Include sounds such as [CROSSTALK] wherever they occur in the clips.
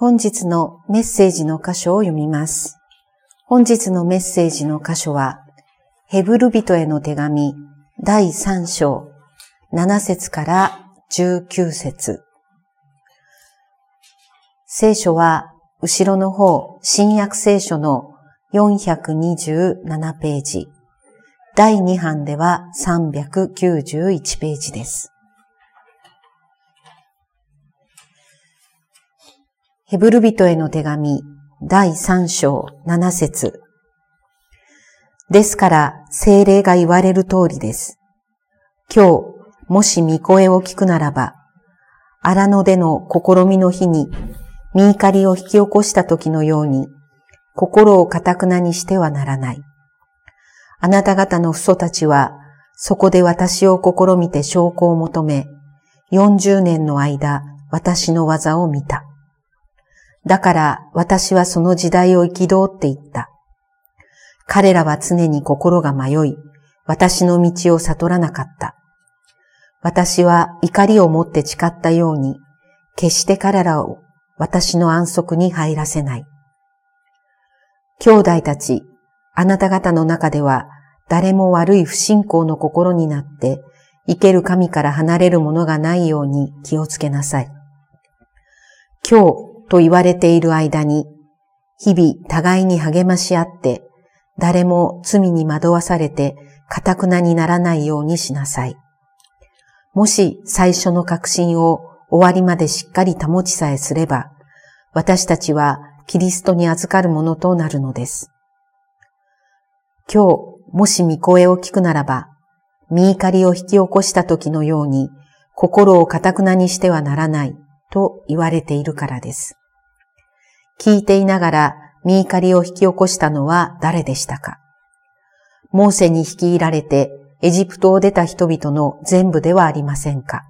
本日のメッセージの箇所を読みます。本日のメッセージの箇所は、ヘブル人への手紙第3章7節から19節聖書は後ろの方、新約聖書の427ページ、第2版では391ページです。ヘブル人への手紙第3章7節ですから、精霊が言われる通りです。今日、もし御声を聞くならば、荒野での試みの日に、見怒りを引き起こした時のように、心をかたくなにしてはならない。あなた方の父祖たちは、そこで私を試みて証拠を求め、40年の間、私の技を見た。だから私はその時代を憤っていった。彼らは常に心が迷い、私の道を悟らなかった。私は怒りを持って誓ったように、決して彼らを私の安息に入らせない。兄弟たち、あなた方の中では誰も悪い不信仰の心になって、生ける神から離れるものがないように気をつけなさい。今日と言われている間に、日々互いに励まし合って、誰も罪に惑わされて、かたくなにならないようにしなさい。もし最初の確信を終わりまでしっかり保ちさえすれば、私たちはキリストに預かるものとなるのです。今日、もし御声を聞くならば、見怒りを引き起こした時のように、心をかたくなにしてはならないと言われているからです。聞いていながら見怒りを引き起こしたのは誰でしたか？モーセに率いられてエジプトを出た人々の全部ではありませんか？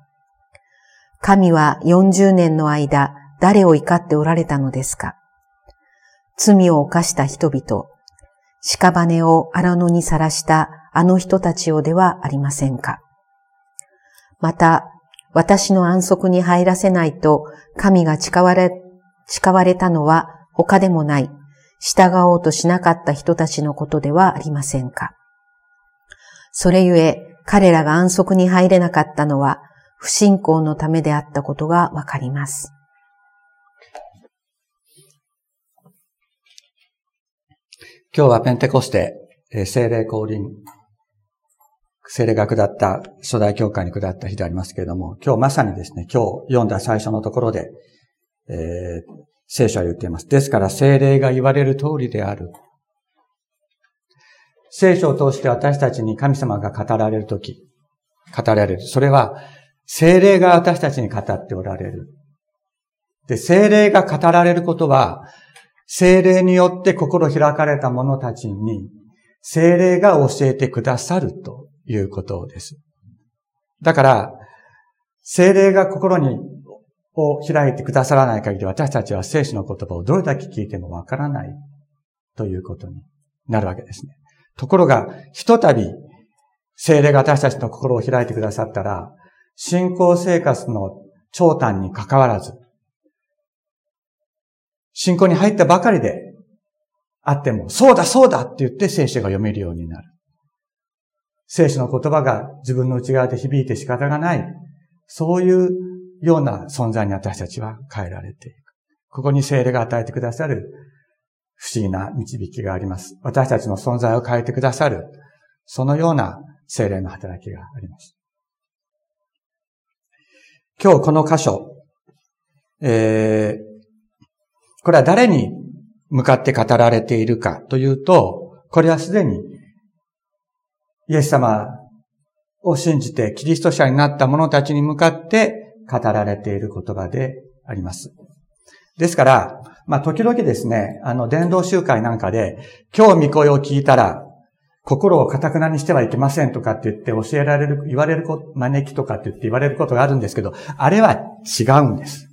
神は40年の間誰を怒っておられたのですか？罪を犯した人々、屍を荒野にさらしたあの人たちをではありませんか？また、私の安息に入らせないと神が誓われ、誓われたのは他でもない、従おうとしなかった人たちのことではありませんか。それゆえ、彼らが安息に入れなかったのは、不信仰のためであったことがわかります。今日はペンテコステ、えー聖霊降臨、聖霊が下った、初代教会に下った日でありますけれども、今日まさにですね、今日読んだ最初のところで、えー聖書は言っています。ですから聖霊が言われる通りである。聖書を通して私たちに神様が語られるとき、語られる。それは、聖霊が私たちに語っておられる。で、聖霊が語られることは、聖霊によって心開かれた者たちに、聖霊が教えてくださるということです。だから、聖霊が心に、を開いてくださらない限り、私たちは聖書の言葉をどれだけ聞いてもわからないということになるわけですね。ところが、ひとたび、聖霊が私たちの心を開いてくださったら、信仰生活の長短に関わらず、信仰に入ったばかりであっても、そうだそうだって言って聖書が読めるようになる。聖書の言葉が自分の内側で響いて仕方がない。そういうような存在に私たちは変えられていく。ここに聖霊が与えてくださる不思議な導きがあります。私たちの存在を変えてくださる、そのような聖霊の働きがあります。今日この箇所、えー、これは誰に向かって語られているかというと、これはすでにイエス様を信じてキリスト者になった者たちに向かって語られている言葉であります。ですから、まあ、時々ですね、あの、伝道集会なんかで、今日御声を聞いたら、心を堅くなにしてはいけませんとかって言って教えられる、言われるこ、招きとかって言って言われることがあるんですけど、あれは違うんです。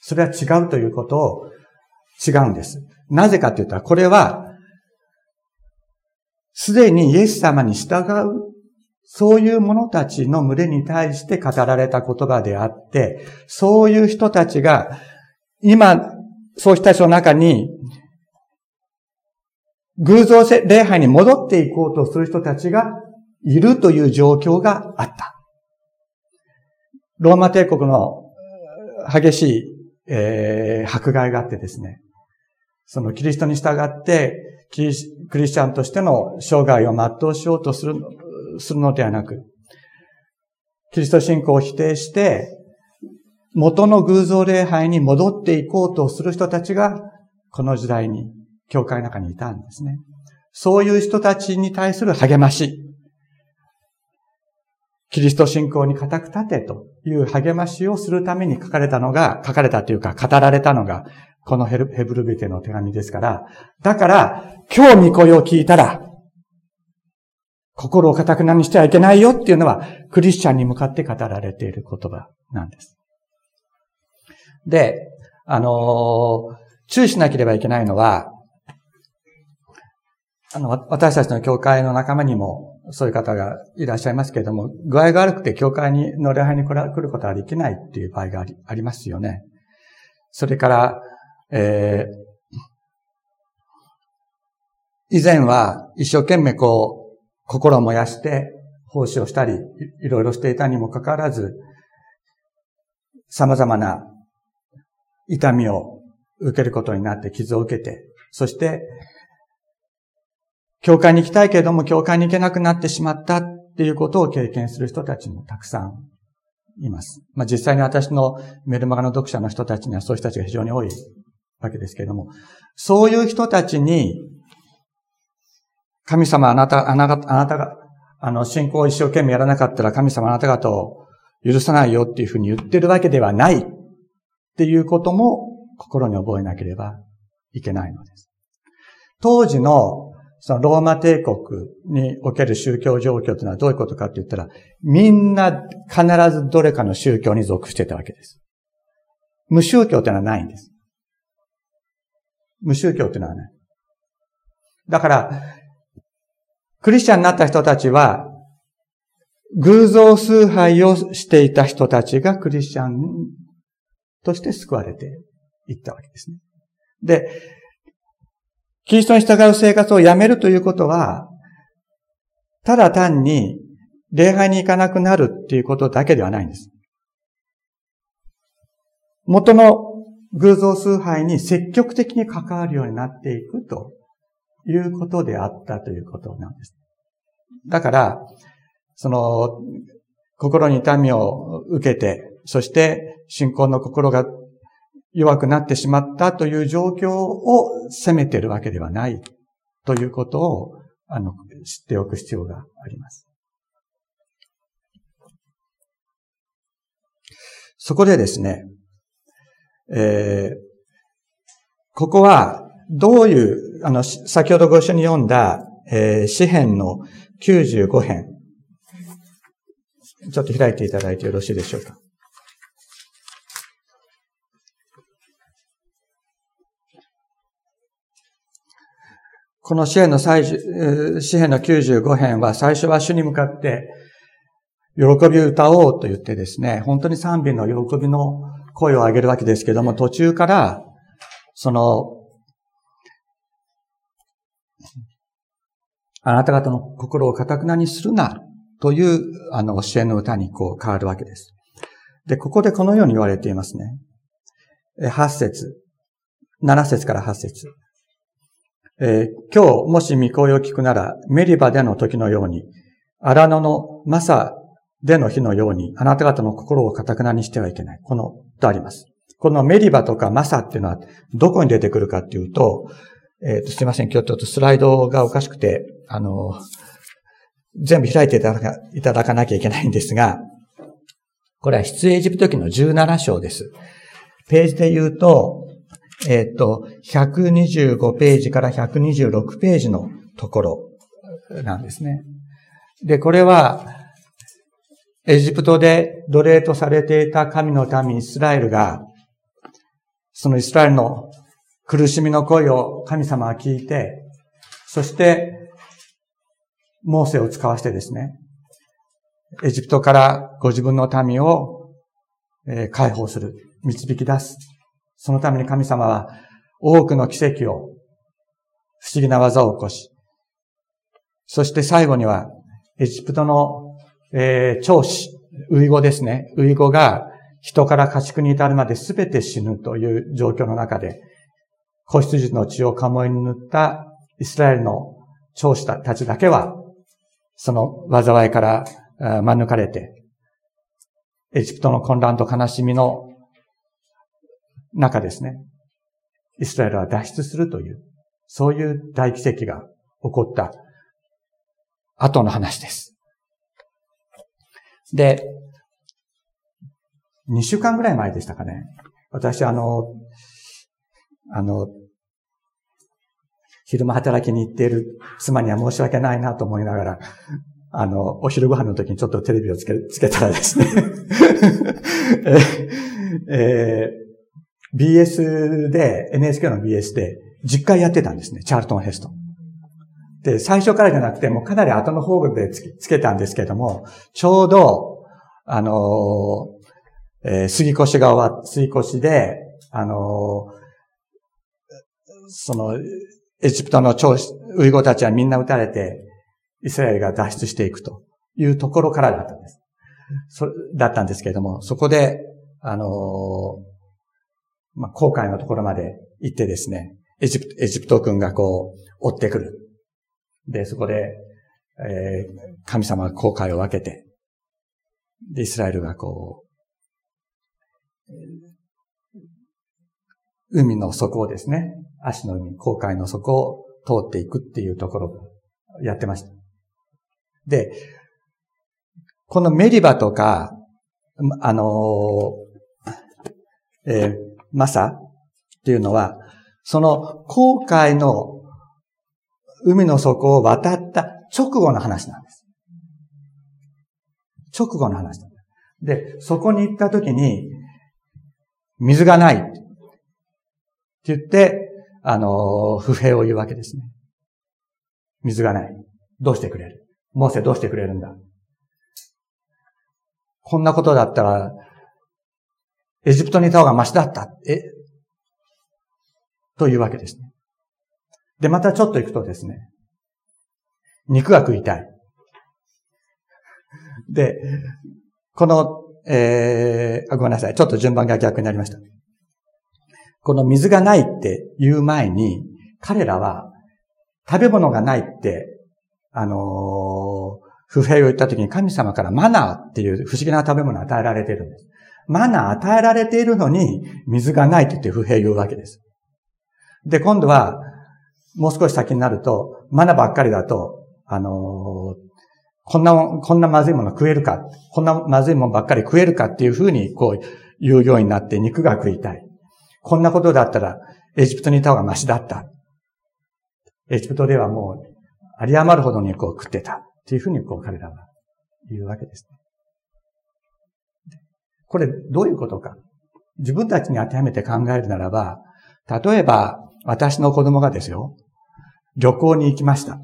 それは違うということを違うんです。なぜかというと、これは、すでにイエス様に従う、そういう者たちの群れに対して語られた言葉であって、そういう人たちが、今、そうした人の中に、偶像礼拝に戻っていこうとする人たちがいるという状況があった。ローマ帝国の激しい、えー、迫害があってですね、そのキリストに従ってキリスチャンとしての生涯を全うしようとするするのではなく、キリスト信仰を否定して、元の偶像礼拝に戻っていこうとする人たちが、この時代に、教会の中にいたんですね。そういう人たちに対する励まし。キリスト信仰に固く立てという励ましをするために書かれたのが、書かれたというか語られたのが、このヘブルビテの手紙ですから、だから、今日御声を聞いたら、心を固くなにしてはいけないよっていうのは、クリスチャンに向かって語られている言葉なんです。で、あの、注意しなければいけないのは、あの、私たちの教会の仲間にもそういう方がいらっしゃいますけれども、具合が悪くて教会にの礼拝に来ることができないっていう場合がありありますよね。それから、えー、以前は一生懸命こう、心を燃やして奉仕をしたり、いろいろしていたにもかかわらず、様々な痛みを受けることになって傷を受けて、そして、教会に行きたいけれども、教会に行けなくなってしまったっていうことを経験する人たちもたくさんいます。まあ、実際に私のメルマガの読者の人たちにはそういう人たちが非常に多いわけですけれども、そういう人たちに神様あなた、あなた、あなたが、あの、信仰を一生懸命やらなかったら神様あなた方を許さないよっていうふうに言ってるわけではないっていうことも心に覚えなければいけないのです。当時のそのローマ帝国における宗教状況というのはどういうことかって言ったら、みんな必ずどれかの宗教に属してたわけです。無宗教というのはないんです。無宗教というのはない。だから、クリスチャンになった人たちは、偶像崇拝をしていた人たちがクリスチャンとして救われていったわけですね。で、キリストに従う生活をやめるということは、ただ単に礼拝に行かなくなるっていうことだけではないんです。元の偶像崇拝に積極的に関わるようになっていくということであったということなんです。だから、その、心に痛みを受けて、そして信仰の心が弱くなってしまったという状況を責めているわけではないということを、あの、知っておく必要があります。そこでですね、えー、ここは、どういう、あの、先ほどご一緒に読んだ、えー、詩篇の95編。ちょっと開いていただいてよろしいでしょうか。この詩篇の最初詩篇の95編は最初は主に向かって喜び歌おうと言ってですね、本当に賛美の喜びの声を上げるわけですけども、途中から、その、あなた方の心を堅くなにするな、という、あの、教えの歌にこう変わるわけです。で、ここでこのように言われていますね。8節7節から8節えー、今日、もし御声を聞くなら、メリバでの時のように、荒野のマサでの日のように、あなた方の心を堅くなにしてはいけない。この、とあります。このメリバとかマサっていうのは、どこに出てくるかっていうと、えっ、ー、と、すいません。今日ちょっとスライドがおかしくて、あの、全部開いていただかいただかなきゃいけないんですが、これは出エジプト記の17章です。ページで言うと、えっ、ー、と、125ページから126ページのところなんですね。で、これは、エジプトで奴隷とされていた神の民イスラエルが、そのイスラエルの苦しみの声を神様は聞いて、そして、モーセを使わせてですね、エジプトからご自分の民を解放する、導き出す。そのために神様は多くの奇跡を、不思議な技を起こし、そして最後には、エジプトの、えー、長子、ウイゴですね。ウイゴが人から家畜に至るまで全て死ぬという状況の中で、子羊の血を鴨居に塗ったイスラエルの長子たちだけは、その災いから免れて、エジプトの混乱と悲しみの中ですね、イスラエルは脱出するという、そういう大奇跡が起こった後の話です。で、2週間ぐらい前でしたかね。私、あの、あの、昼間働きに行っている妻には申し訳ないなと思いながら、あの、お昼ご飯の時にちょっとテレビをつけつけたらですね [LAUGHS] えー、BS で、NHK の BS で、10回やってたんですね、チャールトン・ヘスト。で、最初からじゃなくて、もうかなり後の方でつけたんですけども、ちょうど、あのえー、杉越が終わっ、杉越しで、あのその、エジプトの超、ウイゴたちはみんな撃たれて、イスラエルが脱出していくというところからだったんです。そだったんですけれども、そこで、あのー、まあ、航海のところまで行ってですね、エジプト、エジプト軍がこう、追ってくる。で、そこで、えー、神様が航海を分けて、で、イスラエルがこう、海の底をですね、足の海、航海の底を通っていくっていうところをやってました。で、このメリバとか、あのえー、マサっていうのは、その航海の海の底を渡った直後の話なんです。直後の話。で、そこに行った時に、水がないって言って、あの、不平を言うわけですね。水がない。どうしてくれる？モーセどうしてくれるんだ？こんなことだったら、エジプトにいた方がマシだった？え？というわけですね。で、またちょっと行くとですね、肉が食いたい。で、この、えー、ごめんなさい。ちょっと順番が逆になりました。この水がないって言う前に、彼らは食べ物がないって、あのー、不平を言った時に神様からマナーっていう不思議な食べ物を与えられているんです。マナー与えられているのに水がないって言って不平言うわけです。で、今度は、もう少し先になると、マナばっかりだと、あのー、こんな、こんなまずいもの食えるか、こんなまずいものばっかり食えるかっていうふうに、こう、言うようになって肉が食いたい。こんなことだったら、エジプトにいた方がマシだった。エジプトではもう、有り余るほど肉を食ってた。っていうふうに、こう、彼らは言うわけです。これ、どういうことか。自分たちに当てはめて考えるならば、例えば、私の子供がですよ、旅行に行きました。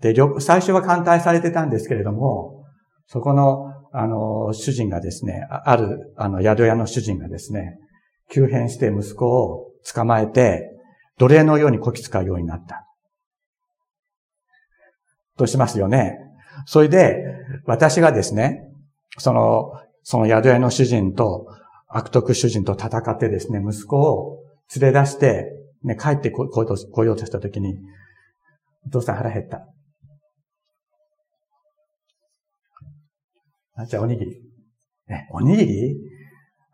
で、最初は歓待されてたんですけれども、そこの、あの、主人がですね、ある、あの、宿屋の主人がですね、急変して息子を捕まえて、奴隷のようにこき使うようになった。としますよね。それで、私がですね、その、その宿屋の主人と、悪徳主人と戦ってですね、息子を連れ出して、ね、帰ってこようとしたときに、お父さん腹減った？あ、じゃあおにぎり。ね、おにぎり？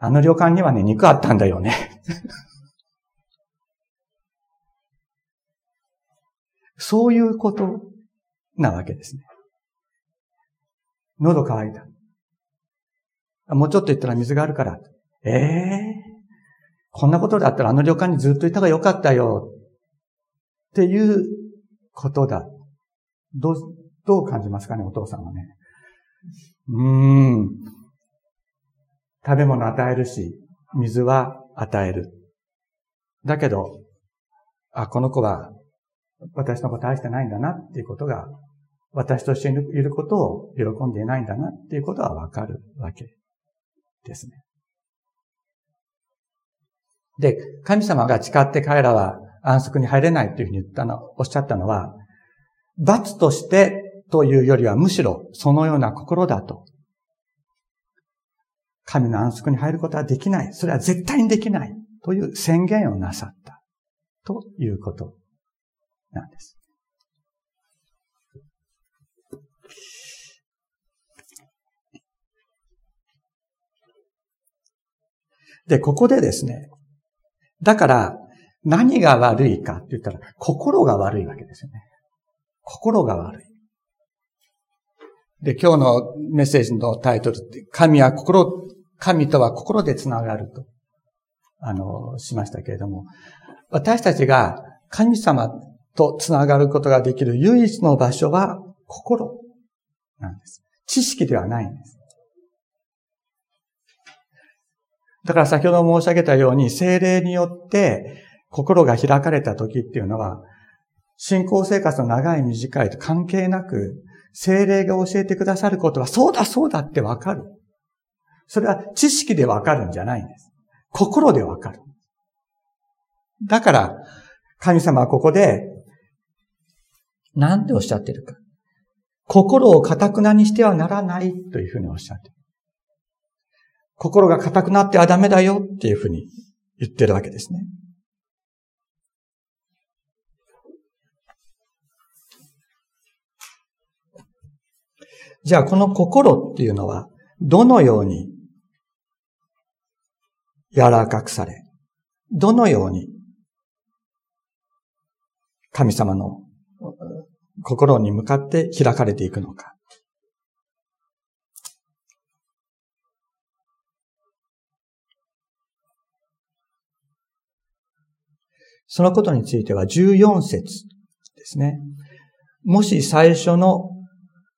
あの旅館にはね、肉あったんだよね。[LAUGHS] そういうことなわけですね。喉乾いた。もうちょっと言ったら水があるから。ええー、こんなことだったらあの旅館にずっといたがよかったよ。っていうことだ。どう、どう感じますかね、お父さんはね。うーん。食べ物与えるし、水は与える。だけど、あ、この子は私のこと愛してないんだなっていうことが、私と一緒にいることを喜んでいないんだなっていうことはわかるわけですね。で、神様が誓って彼らは安息に入れないというふうに言ったの、おっしゃったのは、罰としてというよりはむしろそのような心だと。神の安息に入ることはできない。それは絶対にできない。という宣言をなさった。ということなんです。で、ここでですね、だから、何が悪いかって言ったら、心が悪いわけですよね。心が悪い。で、今日のメッセージのタイトルって、神は心、神とは心でつながると、あの、しましたけれども、私たちが神様とつながることができる唯一の場所は心なんです。知識ではないんです。だから先ほど申し上げたように、精霊によって心が開かれた時っていうのは、信仰生活の長い短いと関係なく、精霊が教えてくださることは、そうだそうだってわかる。それは知識でわかるんじゃないんです。心でわかる。だから、神様はここで、なんておっしゃってるか。心を堅くなにしてはならないというふうにおっしゃってる。心が硬くなってはダメだよっていうふうに言ってるわけですね。じゃあこの心っていうのはどのように柔らかくされ、どのように神様の心に向かって開かれていくのか。そのことについては14節ですね。もし最初の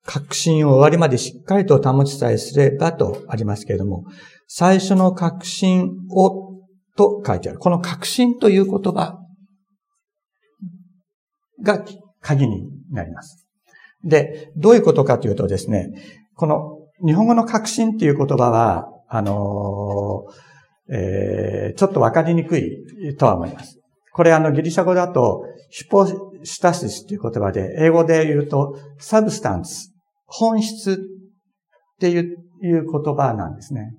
確信を終わりまでしっかりと保ちさえすればとありますけれども、最初の確信をと書いてある。この確信という言葉が鍵になります。で、どういうことかというとですね、この日本語の確信っていう言葉は、あのー、えー、ちょっとわかりにくいとは思います。これあのギリシャ語だと、ヒポシタシスという言葉で、英語で言うと、サブスタンス、本質っていう言葉なんですね。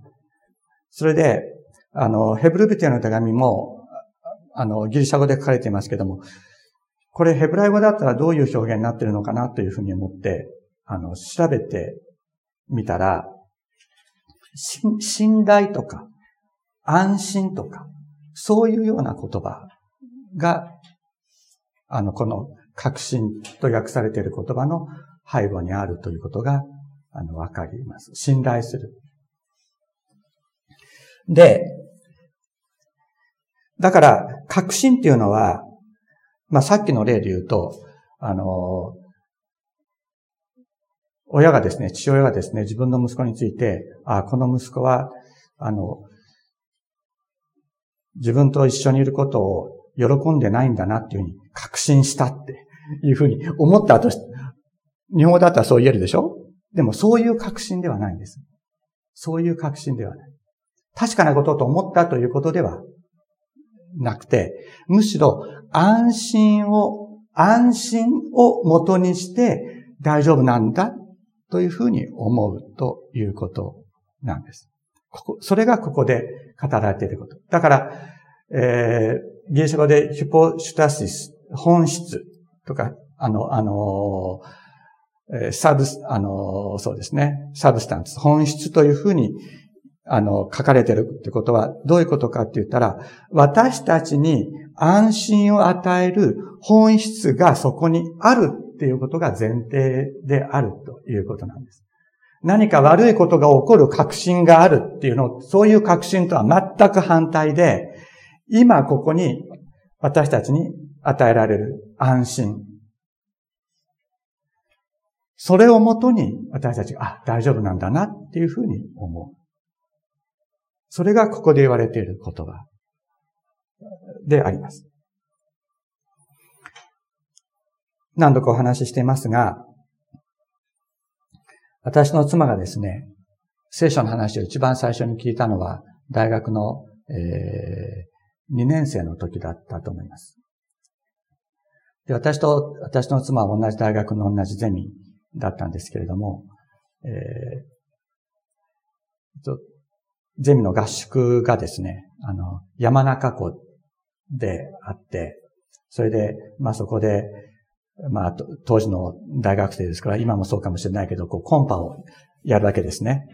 それで、あの、ヘブルビテの手紙も、あの、ギリシャ語で書かれていますけども、これヘブライ語だったらどういう表現になっているのかなというふうに思って、あの、調べてみたら、信頼とか、安心とか、そういうような言葉が、あの、この確信と訳されている言葉の背後にあるということが、あの、わかります。信頼する。で、だから、確信っていうのは、まあ、さっきの例で言うと、あの、親がですね、父親がですね、自分の息子について、あこの息子は、あの、自分と一緒にいることを喜んでないんだなっていうふうに確信したっていうふうに思った後、日本語だったらそう言えるでしょ？でもそういう確信ではないんです。そういう確信ではない。確かなことと思ったということではなくて、むしろ安心を、安心を元にして大丈夫なんだというふうに思うということなんです。ここ、それがここで語られていること。だから、えー、ギリシャ語でヒポシュタシス、本質とか、あの、あの、サブス、あの、そうですね、サブスタンス、本質というふうに、あの、書かれてるってことは、どういうことかって言ったら、私たちに安心を与える本質がそこにあるっていうことが前提であるということなんです。何か悪いことが起こる確信があるっていうの、そういう確信とは全く反対で、今ここに私たちに与えられる安心。それをもとに私たちが、あ、大丈夫なんだなっていうふうに思う。それがここで言われている言葉であります。何度かお話ししていますが、私の妻がですね、聖書の話を一番最初に聞いたのは、大学の、えー、2年生の時だったと思います。で、私と、私の妻は同じ大学の同じゼミだったんですけれども、えー、ゼミの合宿がですね、あの、山中湖であって、それで、まあそこで、まあ、当時の大学生ですから、今もそうかもしれないけど、こう、コンパをやるわけですね。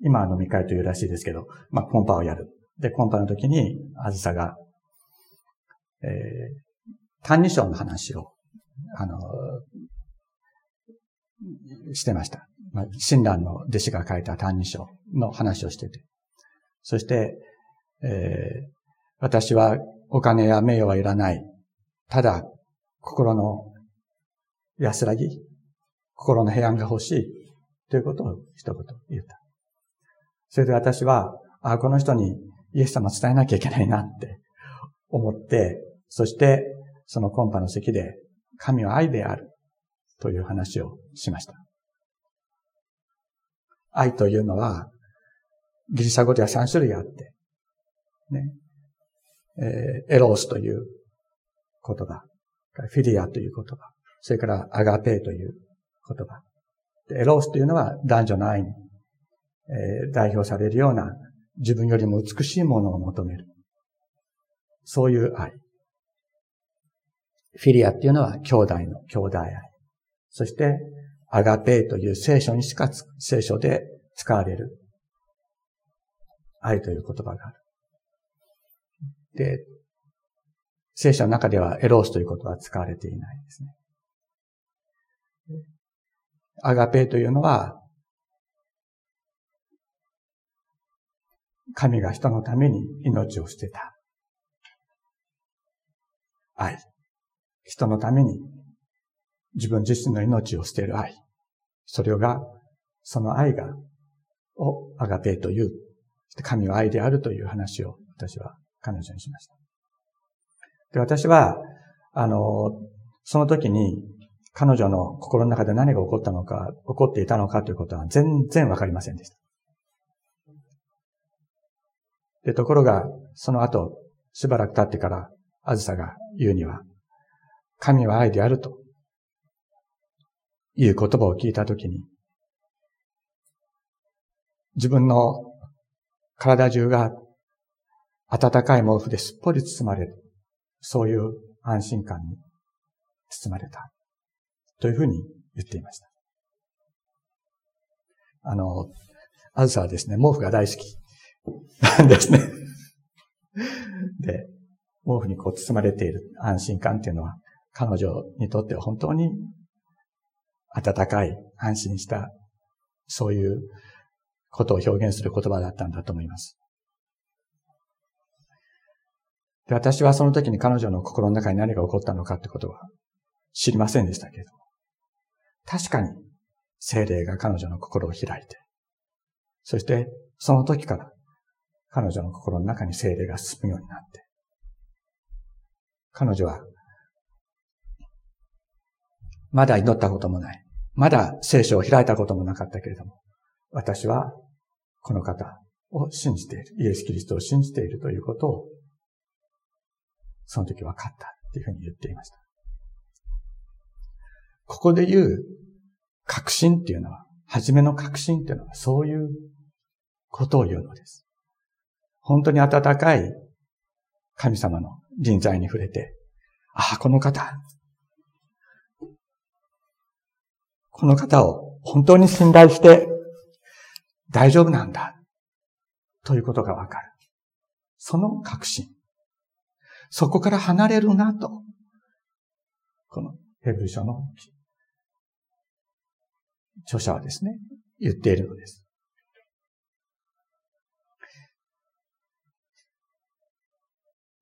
今は飲み会というらしいですけど、まあ、コンパをやる。で、コンパの時に、あずさが、えー、単二章の話を、あの、してました。まあ、親鸞の弟子が書いた単二章の話をしてて。そして、えー、私はお金や名誉はいらない。ただ、心の安らぎ、心の平安が欲しい。ということを一言言った。それで私は、あ、この人にイエス様伝えなきゃいけないなって思って、そしてそのコンパの席で神は愛であるという話をしました。愛というのはギリシャ語では3種類あって、ね、えー、エロースという言葉、フィリアという言葉、それからアガペーという言葉。エロースというのは男女の愛に、えー、代表されるような自分よりも美しいものを求める。そういう愛。フィリアっていうのは兄弟の兄弟愛。そして、アガペーという聖書にしか聖書で使われる愛という言葉がある。で、聖書の中ではエロースという言葉は使われていないですね。アガペーというのは、神が人のために命を捨てた。愛。人のために自分自身の命を捨てる愛。それが、その愛が、をアガペという、神は愛であるという話を私は彼女にしました。で、私は、あの、その時に彼女の心の中で何が起こったのか、起こっていたのかということは全然わかりませんでした。で、ところが、その後、しばらく経ってから、あずさが言うには、神は愛であると、いう言葉を聞いたときに、自分の体中が暖かい毛布ですっぽり包まれる。そういう安心感に包まれた。というふうに言っていました。あの、あずさはですね、毛布が大好きなん [LAUGHS] ですね。で、毛布にこう包まれている安心感っていうのは、彼女にとっては本当に温かい、安心した、そういうことを表現する言葉だったんだと思います。で私はその時に彼女の心の中に何が起こったのかってことは知りませんでしたけれども。確かに精霊が彼女の心を開いて、そしてその時から彼女の心の中に精霊が進むようになって、彼女はまだ祈ったこともない。まだ聖書を開いたこともなかったけれども、私はこの方を信じている。イエス・キリストを信じているということを、その時分かったっていうふうに言っていました。ここで言う確信っていうのは、初めの確信っていうのはそういうことを言うのです。本当に温かい神様の人材に触れて、ああ、この方、この方を本当に信頼して大丈夫なんだ。ということがわかる。その確信。そこから離れるなと。このヘブル書の著者はですね、言っているのです。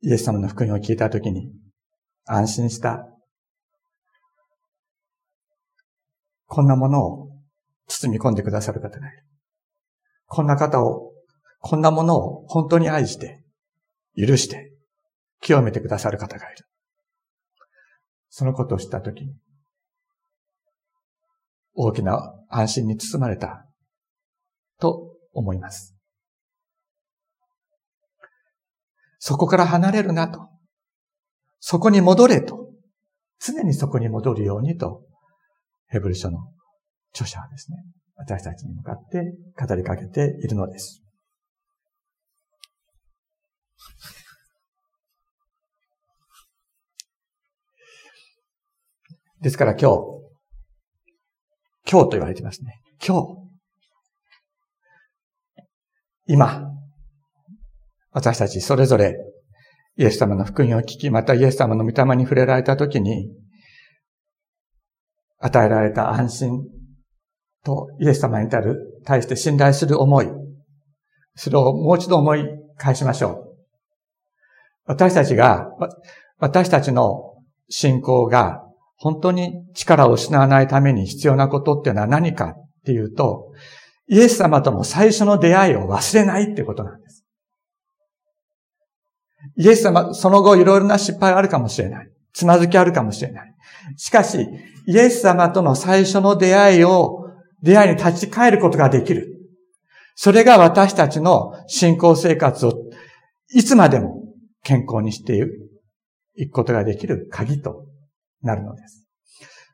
イエス様の福音を聞いたときに安心した。こんなものを包み込んでくださる方がいる。こんな方を、こんなものを本当に愛して、許して、清めてくださる方がいる。そのことを知ったときに、大きな安心に包まれたと思います。そこから離れるなと。そこに戻れと。常にそこに戻るようにと、ヘブル書の著者はですね、私たちに向かって語りかけているのです。ですから今日、今日と言われてますね。今日。今、私たちそれぞれイエス様の福音を聞き、またイエス様の御霊に触れられたときに、与えられた安心とイエス様に至る、対して信頼する思い、それをもう一度思い返しましょう。私たちが、私たちの信仰が本当に力を失わないために必要なことっていうのは何かっていうと、イエス様との最初の出会いを忘れないってことなんです。イエス様、その後いろいろな失敗あるかもしれない。つまずきあるかもしれない。しかし、イエス様との最初の出会いを、出会いに立ち返ることができる。それが私たちの信仰生活をいつまでも健康にしていくことができる鍵となるのです。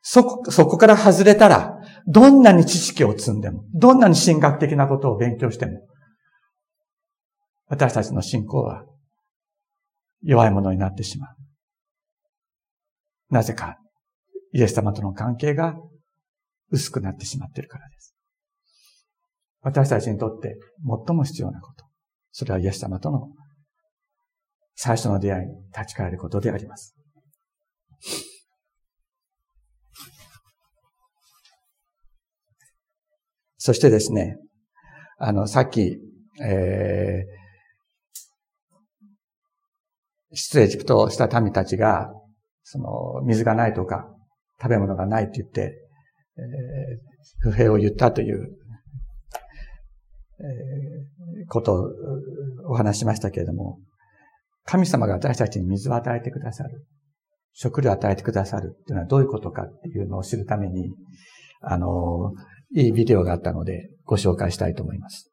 そこ、そこから外れたら、どんなに知識を積んでも、どんなに神学的なことを勉強しても、私たちの信仰は弱いものになってしまう。なぜか、イエス様との関係が薄くなってしまっているからです。私たちにとって最も必要なこと。それはイエス様との最初の出会いに立ち返ることであります。そしてですね、あの、さっき、えー、出エジプトした民たちが、その、水がないとか、食べ物がないって言って、え、不平を言ったという、え、ことをお話しましたけれども、神様が私たちに水を与えてくださる。食料を与えてくださるっていうのはどういうことかっていうのを知るために、あの、いいビデオがあったのでご紹介したいと思います。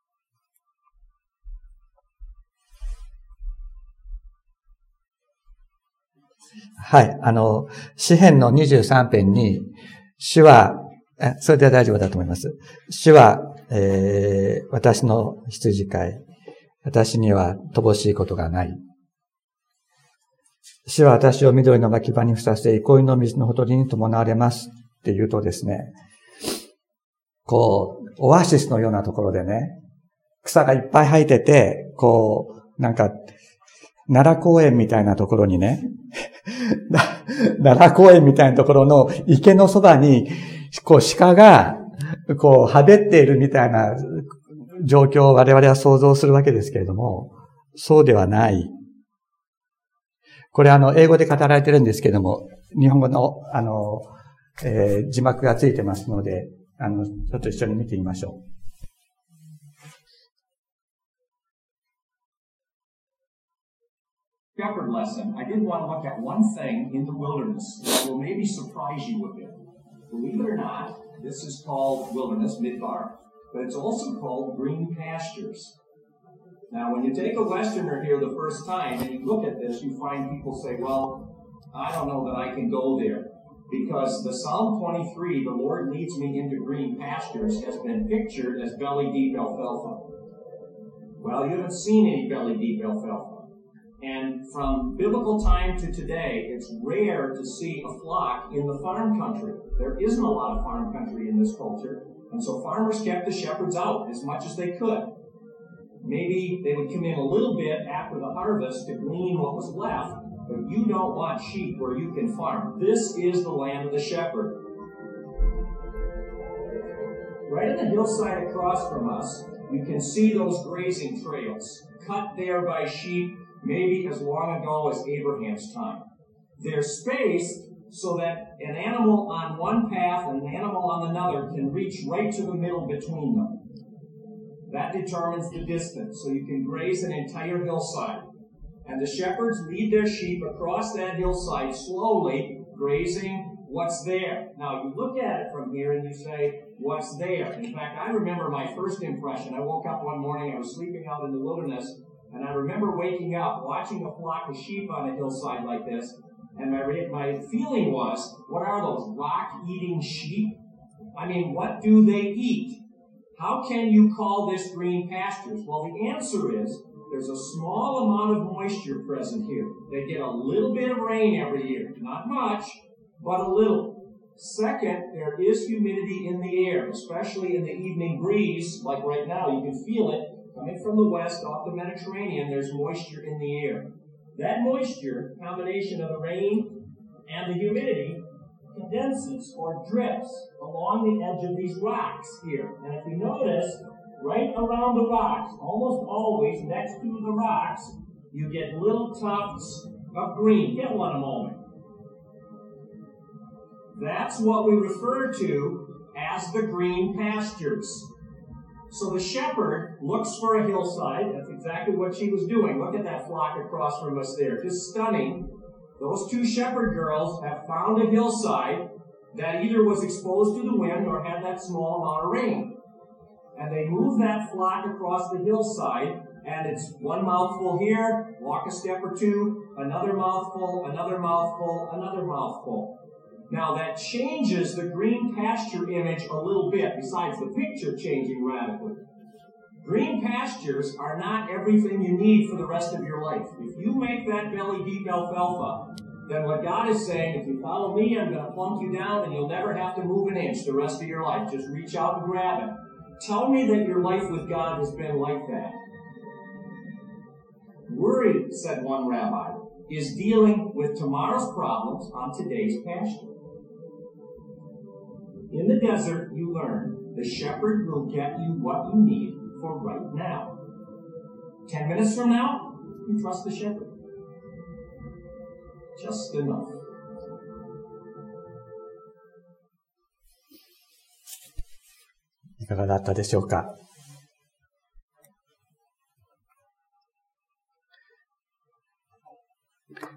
はい。あの、詩篇の23編に、主は、それでは大丈夫だと思います。主は、えー、私の羊飼い。私には乏しいことがない。主は私を緑の牧場にふさせ、憩いの水のほとりに伴われますって言うとですね、こう、オアシスのようなところでね、草がいっぱい生えてて、こう、なんか、奈良公園みたいなところにね、[LAUGHS] 奈良公園みたいなところの池のそばに、こう鹿が、こう、はべっているみたいな状況を我々は想像するわけですけれども、そうではない。これあの、英語で語られてるんですけれども、日本語の、あの、えー、字幕がついてますので、あの、ちょっと一緒に見てみましょう。Shepherd lesson, I did want to look at one thing in the wilderness that will maybe surprise you a bit. Believe it or not, this is called wilderness, midbar, but it's also called green pastures. Now, when you take a Westerner here the first time and you look at this, you find people say, well, I don't know that I can go there because the Psalm 23, the Lord leads me into green pastures, has been pictured as belly deep alfalfa. Well, you haven't seen any belly deep alfalfa. And from biblical time to today, it's rare to see a flock in the farm country. There isn't a lot of farm country in this culture. And so farmers kept the shepherds out as much as they could. Maybe they would come in a little bit after the harvest to glean what was left, but you don't want sheep where you can farm. This is the land of the shepherd. Right on the hillside across from us, you can see those grazing trails, cut there by sheep maybe as long ago as Abraham's time. They're spaced so that an animal on one path and an animal on another can reach right to the middle between them. That determines the distance, so you can graze an entire hillside. And the shepherds lead their sheep across that hillside slowly, grazing what's there. Now, you look at it from here and you say, what's there? In fact, I remember my first impression. I woke up one morning, I was sleeping out in the wilderness, And I remember waking up, watching a flock of sheep on a hillside like this, and my, my feeling was, what are those rock-eating sheep? I mean, what do they eat? How can you call this green pastures? Well, the answer is there's a small amount of moisture present here. They get a little bit of rain every year. Not much, but a little. Second, there is humidity in the air, especially in the evening breeze, like right now. You can feel it from the west off the Mediterranean. There's moisture in the air. That moisture, combination of the rain and the humidity, condenses or drips along the edge of these rocks here. And if you notice, right around the rocks, almost always next to the rocks, you get little tufts of green. Get one a moment. That's what we refer to as the green pastures. So the shepherd looks for a hillside. That's exactly what she was doing. Look at that flock across from us there. Just stunning. Those two shepherd girls have found a hillside that either was exposed to the wind or had that small amount of rain. And they move that flock across the hillside, and it's one mouthful here, walk a step or two, another mouthful, another mouthful, another mouthful. Now that changes the green pasture image a little bit, besides the picture changing radically. Green pastures are not everything you need for the rest of your life. If you make that belly deep alfalfa, then what God is saying, if you follow me, I'm going to plunk you down and you'll never have to move an inch the rest of your life. Just reach out and grab it. Tell me that your life with God has been like that. Worry, said one rabbi, is dealing with tomorrow's problems on today's pasture. In the desert, you learn the shepherd will get you what you need for right now. Ten minutes from now, you trust the shepherd. Just enough. いかがだったでしょうか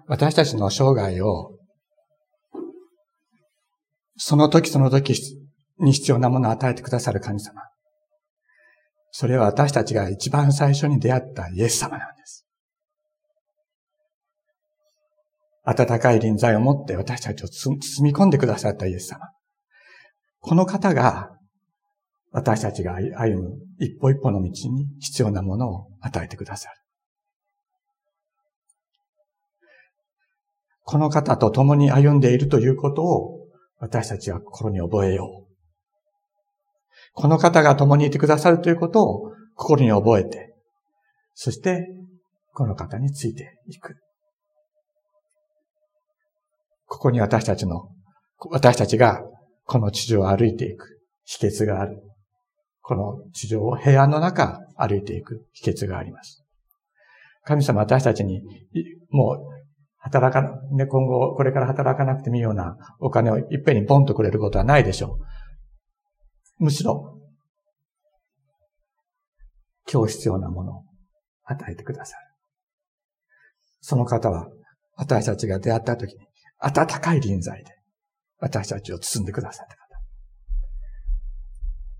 私たちの生涯を、 その時その時に必要なものを与えてくださる神様。それは私たちが一番最初に出会ったイエス様なんです。温かい臨在を持って私たちを包み込んでくださったイエス様。この方が私たちが歩む一歩一歩の道に必要なものを与えてくださる。この方と共に歩んでいるということを私たちは心に覚えよう。この方が共にいてくださるということを心に覚えて、そしてこの方についていく。ここに私たちの、私たちがこの地上を歩いていく秘訣がある。この地上を平安の中歩いていく秘訣があります。神様私たちに、もう、働か、ね、今後、これから働かなくてもいいようなお金をいっぺんにポンとくれることはないでしょう。むしろ、今日必要なものを与えてくださる。その方は、私たちが出会った時に、温かい臨在で、私たちを包んでくださった方。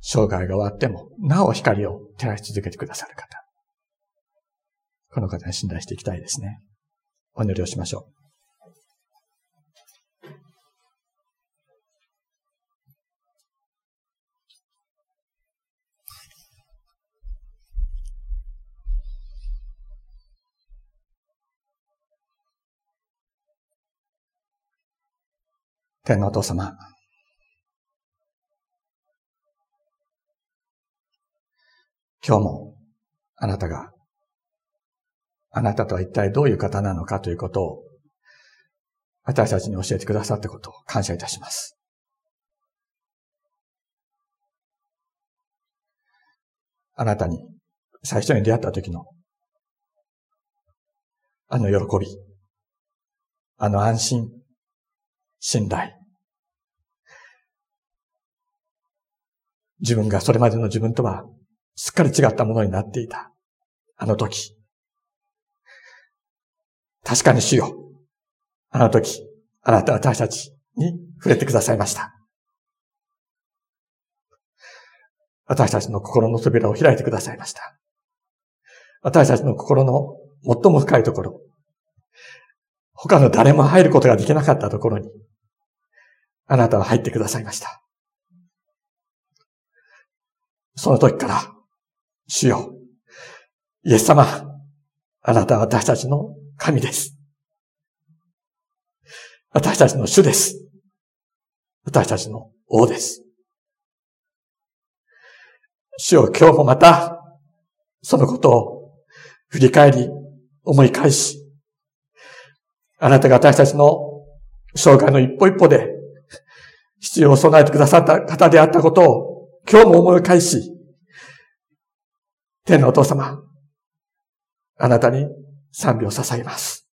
生涯が終わっても、なお光を照らし続けてくださる方。この方に信頼していきたいですね。お祈りをしましょう。天皇お父様。今日もあなたが、あなたとは一体どういう方なのかということを、私たちに教えてくださったことを感謝いたします。あなたに最初に出会った時の、あの喜び、あの安心、信頼。自分がそれまでの自分とはすっかり違ったものになっていた。あの時。確かに主よ。あの時、あなたは私たちに触れてくださいました。私たちの心の扉を開いてくださいました。私たちの心の最も深いところ、他の誰も入ることができなかったところに、あなたは入ってくださいました。その時から、主よ、イエス様、あなたは私たちの神です。私たちの主です。私たちの王です。主よ今日もまた、そのことを振り返り、思い返し、あなたが私たちの生涯の一歩一歩で必要を備えてくださった方であったことを今日も思い返し、天のお父様、あなたに賛美を捧げます。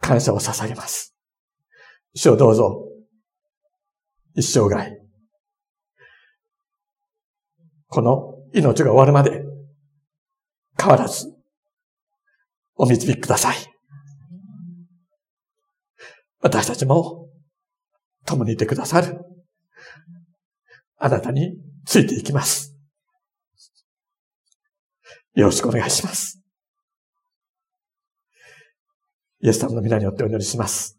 感謝を捧げます。主をどうぞ、一生涯、この命が終わるまで、変わらず、お導きください。私たちも、共にいてくださる。あなたについていきます。よろしくお願いします。イエス様の皆によってお祈りします。